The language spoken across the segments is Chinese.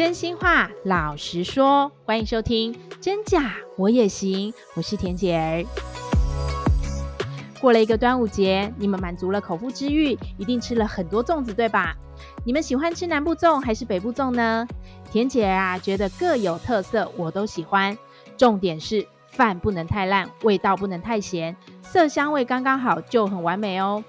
真心话，老实说，欢迎收听《真假我也行》，我是田姐儿。过了一个端午节，你们满足了口腹之欲，一定吃了很多粽子，对吧？你们喜欢吃南部粽还是北部粽呢？田姐儿啊，觉得各有特色，我都喜欢。重点是饭不能太烂，味道不能太咸，色香味刚刚好就很完美哦。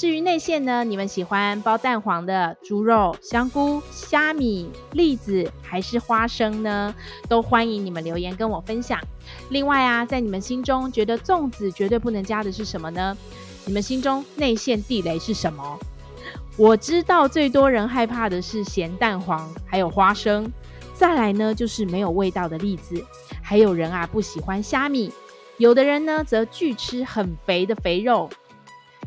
至于内馅呢，你们喜欢包蛋黄的猪肉、香菇、虾米、栗子还是花生呢？都欢迎你们留言跟我分享。另外啊，在你们心中觉得粽子绝对不能加的是什么呢？你们心中内馅地雷是什么？我知道最多人害怕的是咸蛋黄，还有花生。再来呢，就是没有味道的栗子，还有人啊不喜欢虾米，有的人呢则拒吃很肥的肥肉。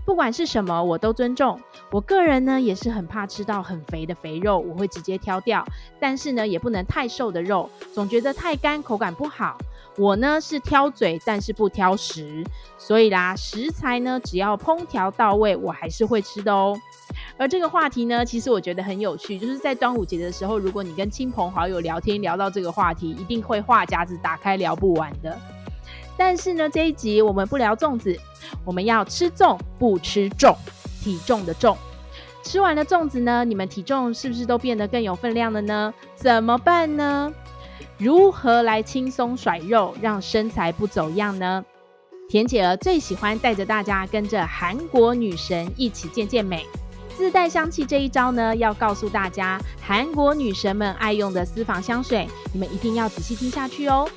不管是什么，我都尊重。我个人呢，也是很怕吃到很肥的肥肉，我会直接挑掉。但是呢，也不能太瘦的肉，总觉得太干，口感不好。我呢是挑嘴，但是不挑食。所以啦，食材呢，只要烹调到位，我还是会吃的哦。而这个话题呢，其实我觉得很有趣，就是在端午节的时候，如果你跟亲朋好友聊天，聊到这个话题，一定会话匣子打开聊不完的。但是呢，这一集我们不聊粽子，我们要吃粽不吃重，体重的重。吃完了粽子呢，你们体重是不是都变得更有分量了呢？怎么办呢？如何来轻松甩肉，让身材不走样呢？田姐儿最喜欢带着大家跟着韩国女神一起健健美，自带香气这一招呢，要告诉大家韩国女神们爱用的私房香水，你们一定要仔细听下去哦。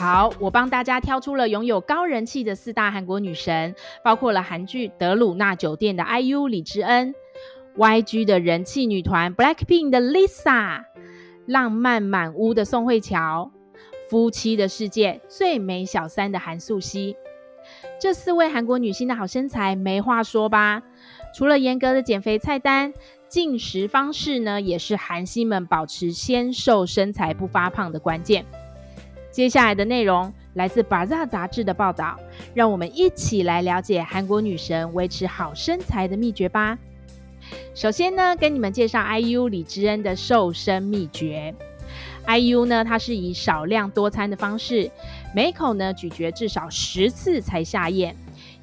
好，我帮大家挑出了拥有高人气的四大韩国女神，包括了韩剧《德鲁纳酒店》的 IU 李智恩，YG 的人气女团 BLACKPINK 的 Lisa，浪漫满屋的宋慧乔，夫妻的世界最美小三的韩素汐。这四位韩国女星的好身材没话说吧？除了严格的减肥菜单，进食方式呢，也是韩星们保持纤瘦身材不发胖的关键。接下来的内容来自《Baza》杂志的报道，让我们一起来了解韩国女神维持好身材的秘诀吧。首先呢，跟你们介绍 IU 李智恩的瘦身秘诀。IU 呢，它是以少量多餐的方式，每口呢咀嚼至少十次才下咽，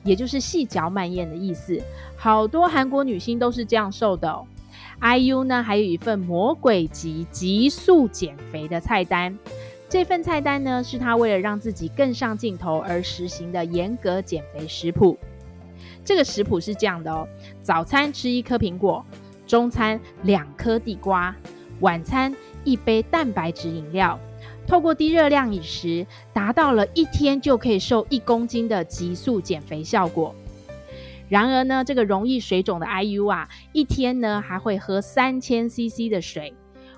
也就是细嚼慢咽的意思。好多韩国女星都是这样瘦的哦。IU 呢，还有一份魔鬼级急速减肥的菜单。这份菜单呢，是他为了让自己更上镜头而实行的严格减肥食谱。这个食谱是这样的哦：早餐吃一颗苹果，中餐两颗地瓜，晚餐一杯蛋白质饮料。透过低热量饮食，达到了一天就可以瘦一公斤的急速减肥效果。然而呢，这个容易水肿的 IU 啊，一天呢还会喝三千 CC 的水。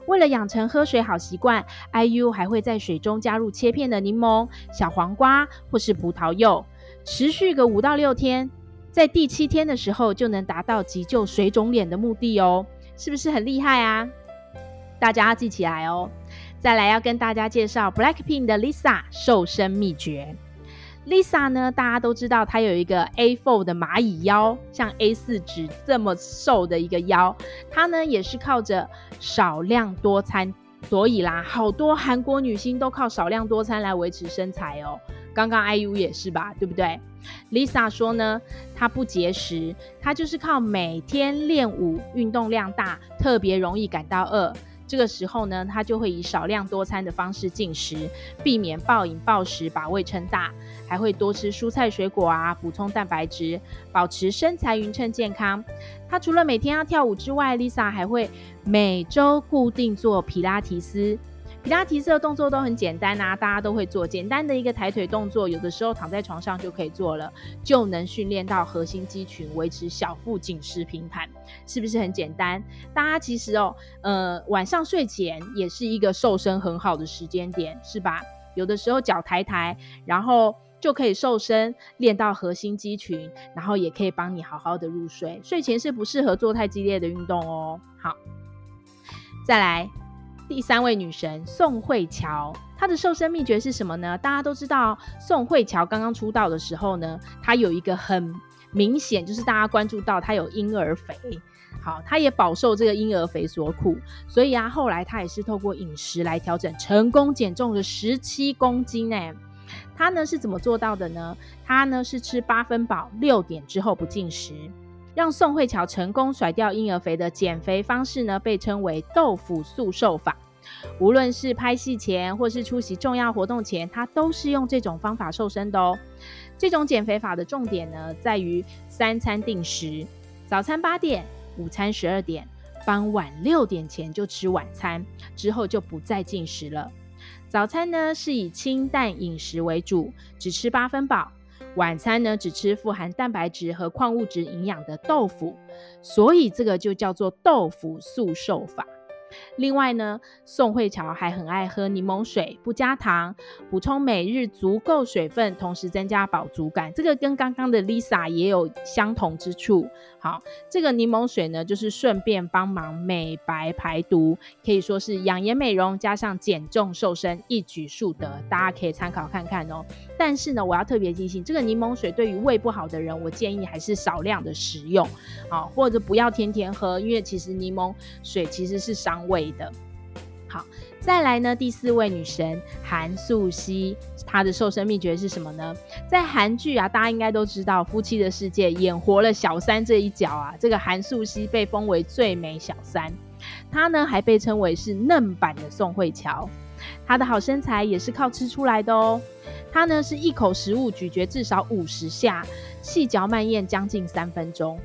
为了养成喝水好习惯，IU 还会在水中加入切片的柠檬、小黄瓜或是葡萄柚，持续个五到六天，在第七天的时候就能达到急救水肿脸的目的哦，是不是很厉害啊？大家要记起来哦。再来要跟大家介绍 BLACKPINK 的 Lisa 瘦身秘诀。Lisa 呢，大家都知道她有一个 A4 的蚂蚁腰，像 A4 纸这么瘦的一个腰。她呢也是靠着少量多餐，所以啦，好多韩国女星都靠少量多餐来维持身材哦。刚刚 IU 也是吧，对不对？Lisa 说呢，她不节食，她就是靠每天练舞，运动量大，特别容易感到饿。这个时候呢，他就会以少量多餐的方式进食，避免暴饮暴食把胃撑大，还会多吃蔬菜水果啊，补充蛋白质，保持身材匀称健康。他除了每天要跳舞之外，Lisa 还会每周固定做皮拉提斯。皮拉提斯的动作都很简单啊，大家都会做。简单的一个抬腿动作，有的时候躺在床上就可以做了，就能训练到核心肌群，维持小腹紧实平坦，是不是很简单？大家其实哦，呃，晚上睡前也是一个瘦身很好的时间点，是吧？有的时候脚抬抬，然后就可以瘦身，练到核心肌群，然后也可以帮你好好的入睡。睡前是不适合做太激烈的运动哦。好，再来。第三位女神宋慧乔，她的瘦身秘诀是什么呢？大家都知道，宋慧乔刚刚出道的时候呢，她有一个很明显，就是大家关注到她有婴儿肥。好，她也饱受这个婴儿肥所苦，所以啊，后来她也是透过饮食来调整，成功减重了十七公斤呢。他呢是怎么做到的呢？他呢是吃八分饱，六点之后不进食，让宋慧乔成功甩掉婴儿肥的减肥方式呢，被称为豆腐速瘦法。无论是拍戏前或是出席重要活动前，她都是用这种方法瘦身的哦。这种减肥法的重点呢，在于三餐定时，早餐八点，午餐十二点，傍晚六点前就吃晚餐，之后就不再进食了。早餐呢是以清淡饮食为主，只吃八分饱；晚餐呢只吃富含蛋白质和矿物质营养的豆腐，所以这个就叫做豆腐速瘦法。另外呢，宋慧乔还很爱喝柠檬水，不加糖，补充每日足够水分，同时增加饱足感。这个跟刚刚的 Lisa 也有相同之处。好，这个柠檬水呢，就是顺便帮忙美白排毒，可以说是养颜美容加上减重瘦身一举数得，大家可以参考看看哦。但是呢，我要特别提醒，这个柠檬水对于胃不好的人，我建议还是少量的食用，好，或者不要天天喝，因为其实柠檬水其实是伤胃的。好，再来呢，第四位女神韩素汐，她的瘦身秘诀是什么呢？在韩剧啊，大家应该都知道《夫妻的世界》演活了小三这一角啊，这个韩素汐被封为最美小三，她呢还被称为是嫩版的宋慧乔，她的好身材也是靠吃出来的哦。她呢是一口食物咀嚼至少五十下，细嚼慢咽将近三分钟，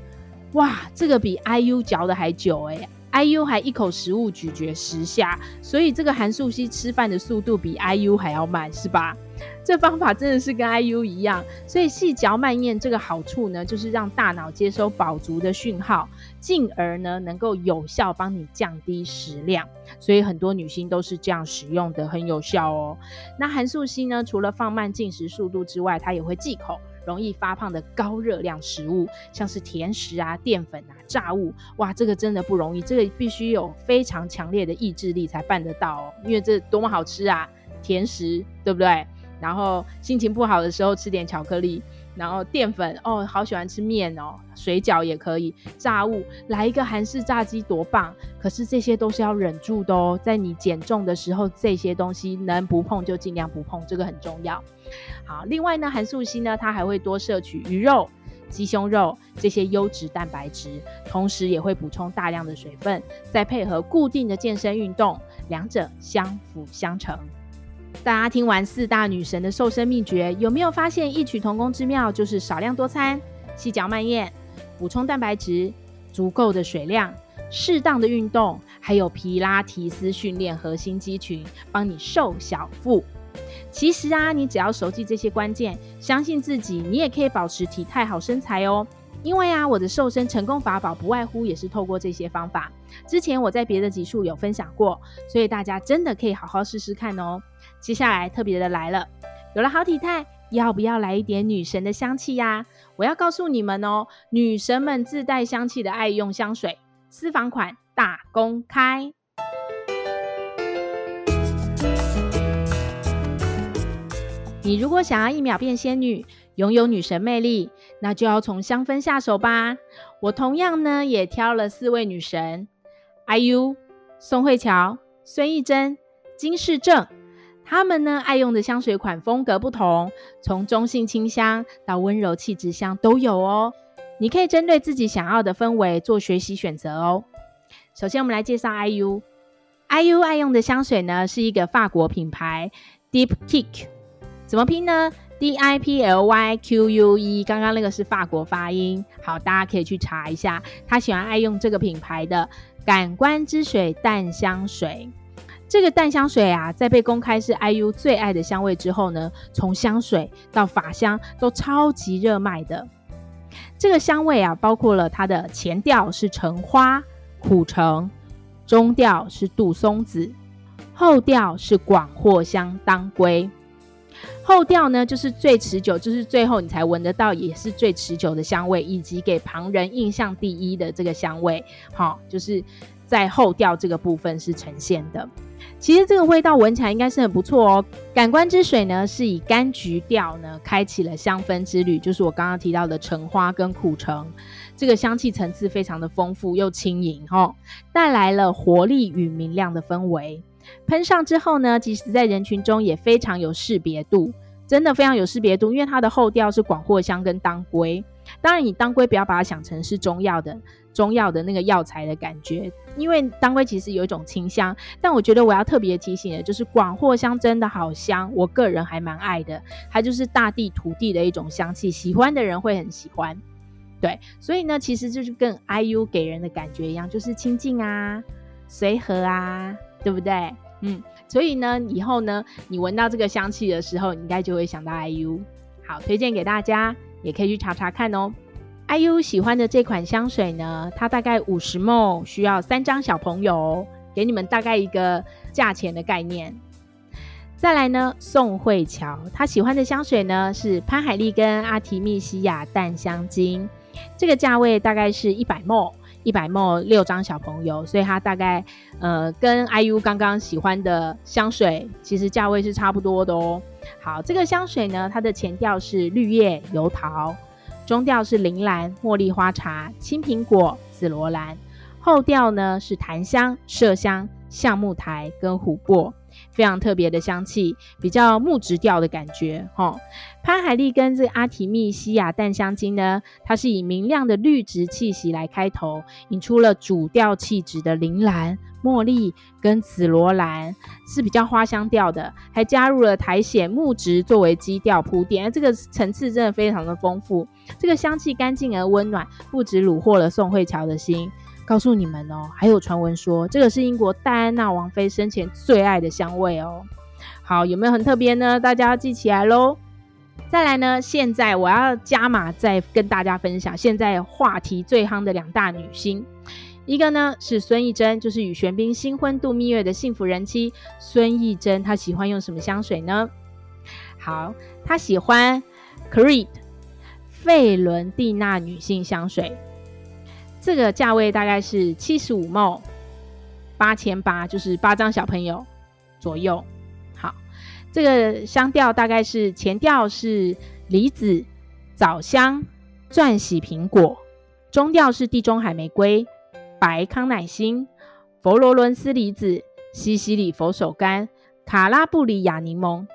哇，这个比 IU 嚼的还久哎、IU 还一口食物咀嚼十下，所以这个韩素希吃饭的速度比 IU 还要慢，是吧？这方法真的是跟 IU 一样。所以细嚼慢咽这个好处呢，就是让大脑接收饱足的讯号，进而呢能够有效帮你降低食量。所以很多女性都是这样使用的，很有效哦。那韩素希呢，除了放慢进食速度之外，它也会忌口。容易发胖的高热量食物，像是甜食啊、淀粉啊、炸物，哇，这个真的不容易，这个必须有非常强烈的意志力才办得到哦，因为这多么好吃啊，甜食，对不对？然后心情不好的时候吃点巧克力。然后淀粉哦，好喜欢吃面哦，水饺也可以，炸物来一个韩式炸鸡多棒！可是这些都是要忍住的哦，在你减重的时候，这些东西能不碰就尽量不碰，这个很重要。好，另外呢，韩素希呢，它还会多摄取鱼肉、鸡胸肉这些优质蛋白质，同时也会补充大量的水分，再配合固定的健身运动，两者相辅相成。大家听完四大女神的瘦身秘诀，有没有发现异曲同工之妙？就是少量多餐、细嚼慢咽、补充蛋白质、足够的水量、适当的运动，还有皮拉提斯训练核心肌群，帮你瘦小腹。其实啊，你只要熟记这些关键，相信自己，你也可以保持体态好身材哦。因为啊，我的瘦身成功法宝不外乎也是透过这些方法。之前我在别的集数有分享过，所以大家真的可以好好试试看哦。接下来特别的来了，有了好体态，要不要来一点女神的香气呀？我要告诉你们哦，女神们自带香气的爱用香水，私房款大公开。你如果想要一秒变仙女，拥有女神魅力，那就要从香氛下手吧。我同样呢也挑了四位女神：IU、宋慧乔、孙艺珍、金世正。她们呢爱用的香水款风格不同，从中性清香到温柔气质香都有哦。你可以针对自己想要的氛围做学习选择哦。首先，我们来介绍 IU。IU 爱用的香水呢是一个法国品牌 Deep Kick。怎么拼呢？D I P L Y Q U E，刚刚那个是法国发音。好，大家可以去查一下。他喜欢爱用这个品牌的感官之水淡香水。这个淡香水啊，在被公开是 IU 最爱的香味之后呢，从香水到法香都超级热卖的。这个香味啊，包括了它的前调是橙花、苦橙，中调是杜松子，后调是广藿香当归。后调呢，就是最持久，就是最后你才闻得到，也是最持久的香味，以及给旁人印象第一的这个香味。好，就是在后调这个部分是呈现的。其实这个味道闻起来应该是很不错哦。感官之水呢，是以柑橘调呢开启了香氛之旅，就是我刚刚提到的橙花跟苦橙，这个香气层次非常的丰富又轻盈哦，带来了活力与明亮的氛围。喷上之后呢，即使在人群中也非常有识别度，真的非常有识别度，因为它的后调是广藿香跟当归。当然，你当归不要把它想成是中药的中药的那个药材的感觉，因为当归其实有一种清香。但我觉得我要特别提醒的，就是广藿香真的好香，我个人还蛮爱的。它就是大地土地的一种香气，喜欢的人会很喜欢。对，所以呢，其实就是跟 IU 给人的感觉一样，就是亲近啊，随和啊，对不对？嗯，所以呢，以后呢，你闻到这个香气的时候，你应该就会想到 IU。好，推荐给大家。也可以去查查看哦。IU 喜欢的这款香水呢，它大概五十 ml，需要三张小朋友，给你们大概一个价钱的概念。再来呢，宋慧乔她喜欢的香水呢是潘海利跟阿提密西亚淡香精，这个价位大概是一百 ml，一百 ml 六张小朋友，所以它大概呃跟 IU 刚刚喜欢的香水其实价位是差不多的哦。好，这个香水呢，它的前调是绿叶、油桃，中调是铃兰、茉莉花茶、青苹果、紫罗兰，后调呢是檀香、麝香、橡木苔跟琥珀。非常特别的香气，比较木质调的感觉，齁。潘海利跟这阿提密西亚淡香精呢，它是以明亮的绿植气息来开头，引出了主调气质的铃兰、茉莉跟紫罗兰，是比较花香调的，还加入了苔藓木质作为基调铺垫，而这个层次真的非常的丰富。这个香气干净而温暖，不止虏获了宋慧乔的心。告诉你们哦，还有传闻说这个是英国戴安娜王妃生前最爱的香味哦。好，有没有很特别呢？大家要记起来喽。再来呢，现在我要加码再跟大家分享现在话题最夯的两大女星，一个呢是孙艺珍，就是与玄彬新婚度蜜月的幸福人妻孙艺珍，她喜欢用什么香水呢？好，她喜欢 Creed 费伦蒂娜女性香水。这个价位大概是七十五毛八千八，就是八张小朋友左右。好，这个香调大概是前调是梨子、枣香、钻禧苹果，中调是地中海玫瑰、白康乃馨、佛罗伦斯梨子、西西里佛手柑、卡拉布里亚柠檬，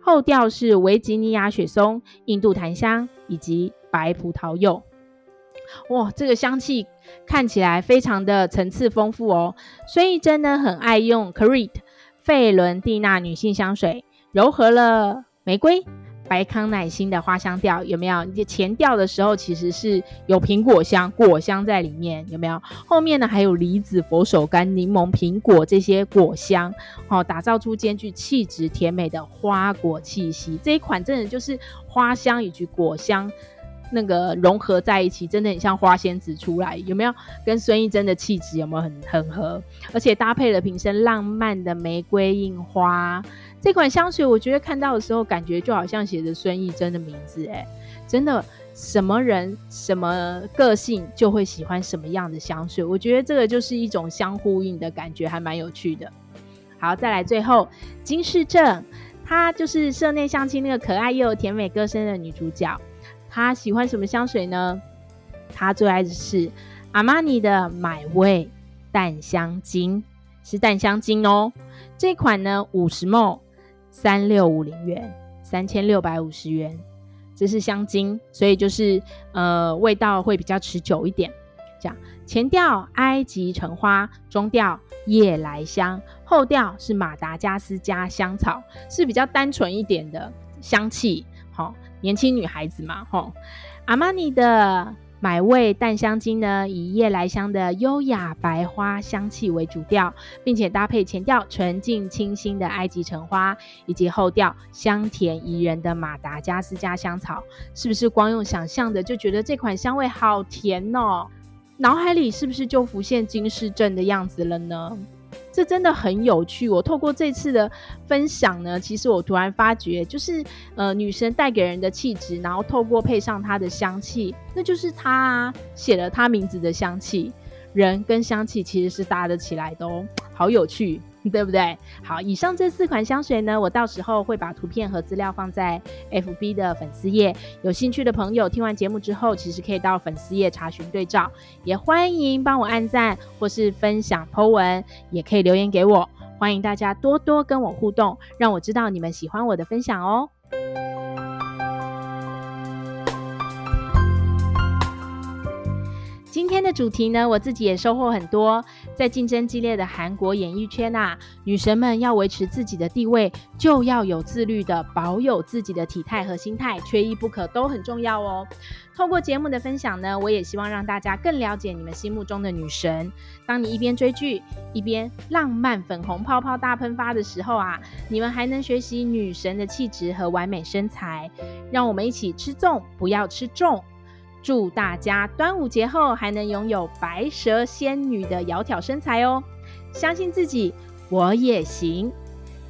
后调是维吉尼亚雪松、印度檀香以及白葡萄柚。哇，这个香气看起来非常的层次丰富哦。孙艺珍呢，很爱用 Creed 费伦蒂娜女性香水，柔和了玫瑰、白康乃馨的花香调，有没有？前调的时候其实是有苹果香、果香在里面，有没有？后面呢还有梨子、佛手柑、柠檬、苹果这些果香，哦，打造出兼具气质甜美的花果气息。这一款真的就是花香以及果香。那个融合在一起，真的很像花仙子出来，有没有？跟孙艺珍的气质有没有很很合？而且搭配了瓶身浪漫的玫瑰印花，这款香水我觉得看到的时候，感觉就好像写着孙艺珍的名字，哎，真的，什么人什么个性就会喜欢什么样的香水，我觉得这个就是一种相呼应的感觉，还蛮有趣的。好，再来最后金世正，她就是社内相亲那个可爱又甜美歌声的女主角。他喜欢什么香水呢？他最爱的是阿玛尼的买味淡香精，是淡香精哦。这款呢，五十 ml，三六五零元，三千六百五十元。这是香精，所以就是呃，味道会比较持久一点。这样，前调埃及橙花，中调夜来香，后调是马达加斯加香草，是比较单纯一点的香气。好、年轻女孩子嘛，吼，阿玛尼的买味淡香精呢，以夜来香的优雅白花香气为主调，并且搭配前调纯净清新的埃及橙花，以及后调香甜宜人的马达加斯加香草，是不是光用想象的就觉得这款香味好甜哦？脑海里是不是就浮现金世正的样子了呢？这真的很有趣。我透过这次的分享呢，其实我突然发觉，就是呃，女神带给人的气质，然后透过配上她的香气，那就是她写了她名字的香气。人跟香气其实是搭得起来的哦，好有趣。对不对？好，以上这四款香水呢，我到时候会把图片和资料放在 FB 的粉丝页。有兴趣的朋友，听完节目之后，其实可以到粉丝页查询对照。也欢迎帮我按赞或是分享 po 文，也可以留言给我。欢迎大家多多跟我互动，让我知道你们喜欢我的分享哦。今天的主题呢，我自己也收获很多。在竞争激烈的韩国演艺圈啊，女神们要维持自己的地位，就要有自律的保有自己的体态和心态，缺一不可，都很重要哦。透过节目的分享呢，我也希望让大家更了解你们心目中的女神。当你一边追剧，一边浪漫粉红泡泡大喷发的时候啊，你们还能学习女神的气质和完美身材。让我们一起吃粽，不要吃重。祝大家端午节后还能拥有白蛇仙女的窈窕身材哦！相信自己，我也行。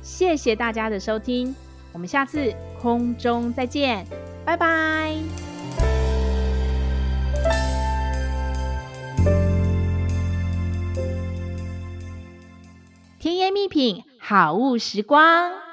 谢谢大家的收听，我们下次空中再见，拜拜。甜言蜜品，好物时光。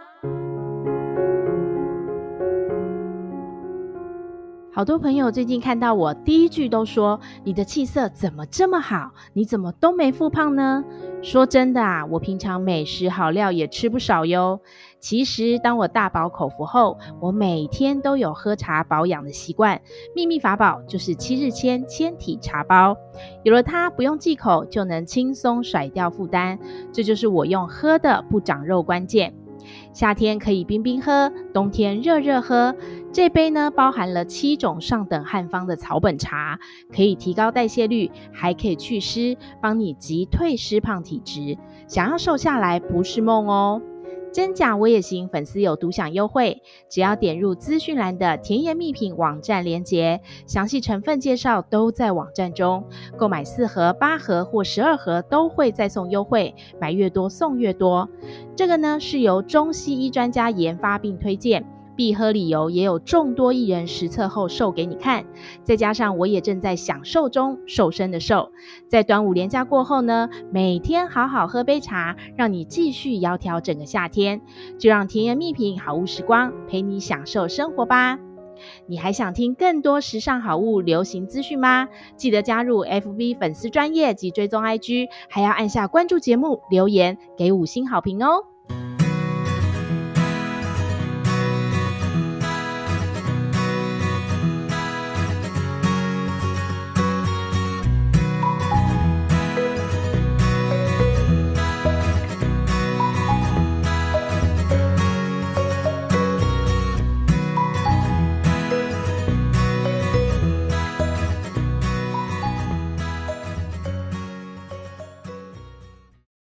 好多朋友最近看到我，第一句都说：“你的气色怎么这么好？你怎么都没复胖呢？”说真的啊，我平常美食好料也吃不少哟。其实，当我大饱口福后，我每天都有喝茶保养的习惯。秘密法宝就是七日签纤体茶包，有了它，不用忌口就能轻松甩掉负担。这就是我用喝的不长肉关键。夏天可以冰冰喝，冬天热热喝。这杯呢，包含了七种上等汉方的草本茶，可以提高代谢率，还可以祛湿，帮你急退湿胖体质。想要瘦下来不是梦哦。真假我也行，粉丝有独享优惠，只要点入资讯栏的甜言蜜品网站链接，详细成分介绍都在网站中。购买四盒、八盒或十二盒都会再送优惠，买越多送越多。这个呢是由中西医专家研发并推荐。必喝理由也有众多艺人实测后瘦给你看，再加上我也正在享受中瘦身的瘦，在端午连假过后呢，每天好好喝杯茶，让你继续窈窕整个夏天，就让甜言蜜品好物时光陪你享受生活吧。你还想听更多时尚好物流行资讯吗？记得加入 FB 粉丝专业及追踪 IG，还要按下关注节目，留言给五星好评哦。